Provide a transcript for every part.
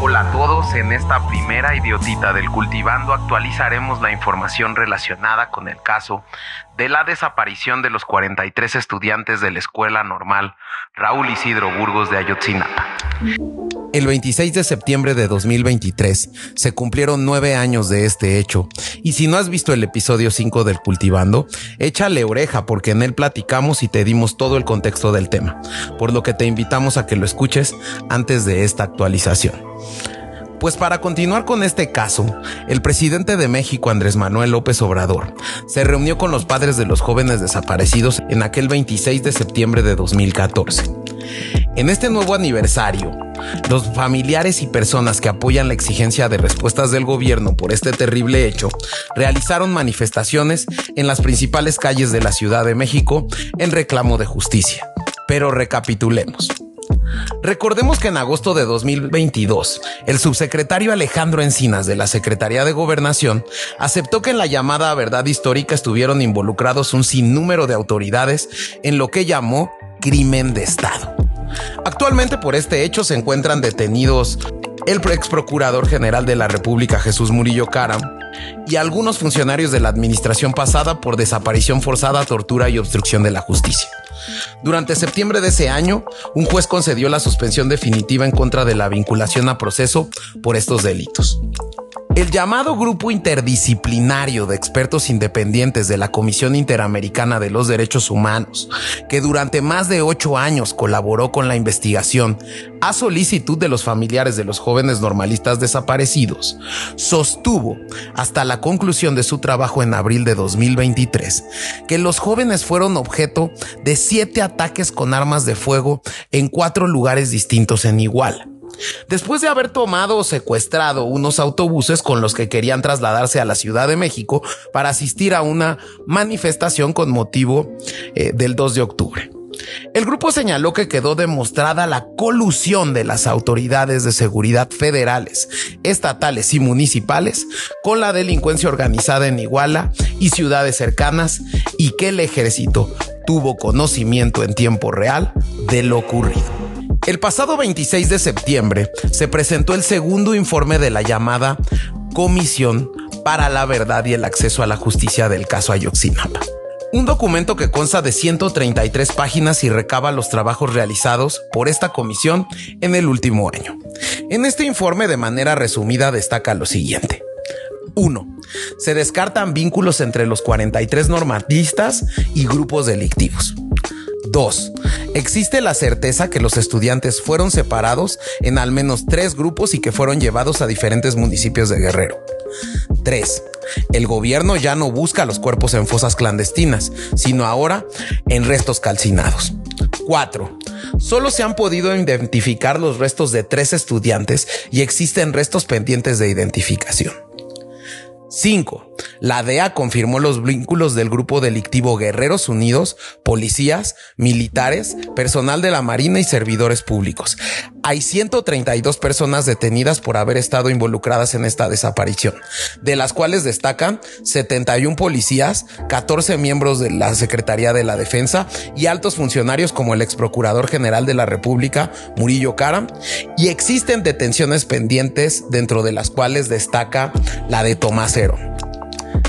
Hola a todos, en esta primera idiotita del cultivando actualizaremos la información relacionada con el caso de la desaparición de los 43 estudiantes de la escuela normal Raúl Isidro Burgos de Ayotzinapa. El 26 de septiembre de 2023 se cumplieron nueve años de este hecho y si no has visto el episodio 5 del Cultivando, échale oreja porque en él platicamos y te dimos todo el contexto del tema, por lo que te invitamos a que lo escuches antes de esta actualización. Pues para continuar con este caso, el presidente de México, Andrés Manuel López Obrador, se reunió con los padres de los jóvenes desaparecidos en aquel 26 de septiembre de 2014. En este nuevo aniversario, los familiares y personas que apoyan la exigencia de respuestas del gobierno por este terrible hecho realizaron manifestaciones en las principales calles de la Ciudad de México en reclamo de justicia. Pero recapitulemos. Recordemos que en agosto de 2022, el subsecretario Alejandro Encinas de la Secretaría de Gobernación aceptó que en la llamada verdad histórica estuvieron involucrados un sinnúmero de autoridades en lo que llamó crimen de Estado. Actualmente por este hecho se encuentran detenidos el ex procurador general de la República Jesús Murillo Caram y algunos funcionarios de la administración pasada por desaparición forzada, tortura y obstrucción de la justicia. Durante septiembre de ese año, un juez concedió la suspensión definitiva en contra de la vinculación a proceso por estos delitos. El llamado Grupo Interdisciplinario de Expertos Independientes de la Comisión Interamericana de los Derechos Humanos, que durante más de ocho años colaboró con la investigación a solicitud de los familiares de los jóvenes normalistas desaparecidos, sostuvo hasta la conclusión de su trabajo en abril de 2023 que los jóvenes fueron objeto de siete ataques con armas de fuego en cuatro lugares distintos en Iguala Después de haber tomado o secuestrado unos autobuses con los que querían trasladarse a la Ciudad de México para asistir a una manifestación con motivo eh, del 2 de octubre. El grupo señaló que quedó demostrada la colusión de las autoridades de seguridad federales, estatales y municipales con la delincuencia organizada en Iguala y ciudades cercanas y que el ejército tuvo conocimiento en tiempo real de lo ocurrido. El pasado 26 de septiembre se presentó el segundo informe de la llamada Comisión para la Verdad y el Acceso a la Justicia del caso Ayotzinapa. Un documento que consta de 133 páginas y recaba los trabajos realizados por esta comisión en el último año. En este informe, de manera resumida, destaca lo siguiente. 1. Se descartan vínculos entre los 43 normatistas y grupos delictivos. 2. Existe la certeza que los estudiantes fueron separados en al menos tres grupos y que fueron llevados a diferentes municipios de Guerrero. 3. El gobierno ya no busca los cuerpos en fosas clandestinas, sino ahora en restos calcinados. 4. Solo se han podido identificar los restos de tres estudiantes y existen restos pendientes de identificación. 5. La DEA confirmó los vínculos del grupo delictivo Guerreros Unidos, policías, militares, personal de la Marina y servidores públicos. Hay 132 personas detenidas por haber estado involucradas en esta desaparición, de las cuales destacan 71 policías, 14 miembros de la Secretaría de la Defensa y altos funcionarios como el ex procurador general de la República, Murillo Karam, y existen detenciones pendientes dentro de las cuales destaca la de Tomás.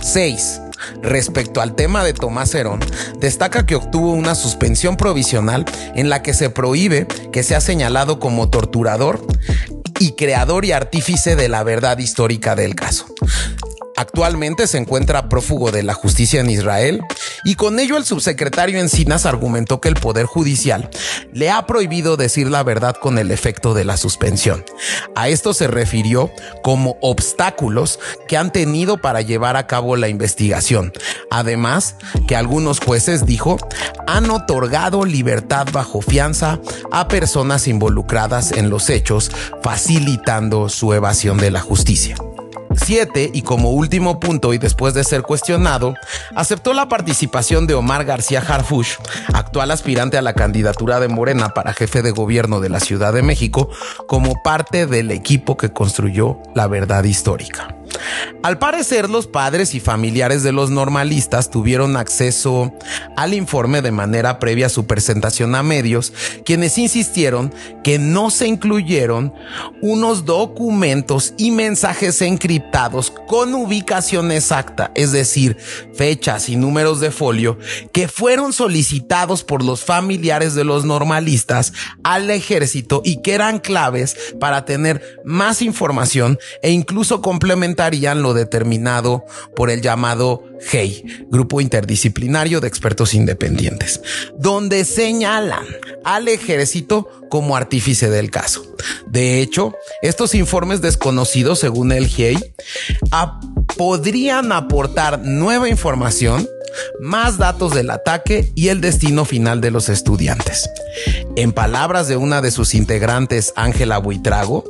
6. Respecto al tema de Tomás Herón, destaca que obtuvo una suspensión provisional en la que se prohíbe que sea señalado como torturador y creador y artífice de la verdad histórica del caso. Actualmente se encuentra prófugo de la justicia en Israel y con ello el subsecretario Encinas argumentó que el Poder Judicial le ha prohibido decir la verdad con el efecto de la suspensión. A esto se refirió como obstáculos que han tenido para llevar a cabo la investigación. Además, que algunos jueces, dijo, han otorgado libertad bajo fianza a personas involucradas en los hechos, facilitando su evasión de la justicia. 7 y como último punto y después de ser cuestionado, aceptó la participación de Omar García Harfush, actual aspirante a la candidatura de Morena para jefe de gobierno de la Ciudad de México, como parte del equipo que construyó la verdad histórica. Al parecer, los padres y familiares de los normalistas tuvieron acceso al informe de manera previa a su presentación a medios, quienes insistieron que no se incluyeron unos documentos y mensajes encriptados con ubicación exacta, es decir, fechas y números de folio, que fueron solicitados por los familiares de los normalistas al ejército y que eran claves para tener más información e incluso lo determinado por el llamado GEI, Grupo Interdisciplinario de Expertos Independientes, donde señalan al ejército como artífice del caso. De hecho, estos informes desconocidos, según el GEI, podrían aportar nueva información más datos del ataque y el destino final de los estudiantes. En palabras de una de sus integrantes, Ángela Buitrago,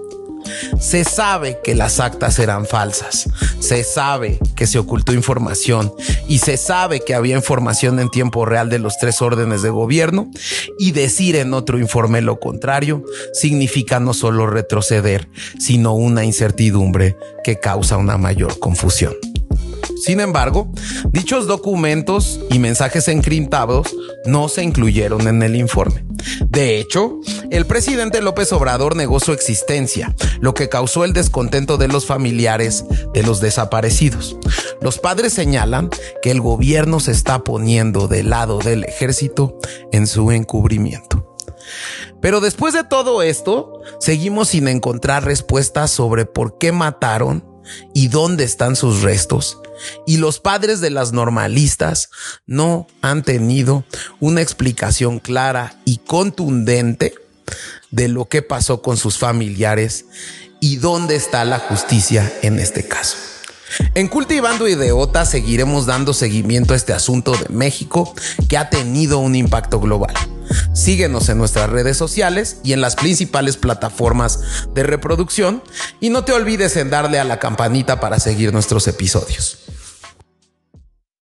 se sabe que las actas eran falsas, se sabe que se ocultó información y se sabe que había información en tiempo real de los tres órdenes de gobierno y decir en otro informe lo contrario significa no solo retroceder, sino una incertidumbre que causa una mayor confusión. Sin embargo, dichos documentos y mensajes encriptados no se incluyeron en el informe. De hecho, el presidente López Obrador negó su existencia, lo que causó el descontento de los familiares de los desaparecidos. Los padres señalan que el gobierno se está poniendo del lado del ejército en su encubrimiento. Pero después de todo esto, seguimos sin encontrar respuestas sobre por qué mataron y dónde están sus restos. Y los padres de las normalistas no han tenido una explicación clara y contundente de lo que pasó con sus familiares y dónde está la justicia en este caso. En Cultivando Ideota seguiremos dando seguimiento a este asunto de México que ha tenido un impacto global. Síguenos en nuestras redes sociales y en las principales plataformas de reproducción y no te olvides en darle a la campanita para seguir nuestros episodios.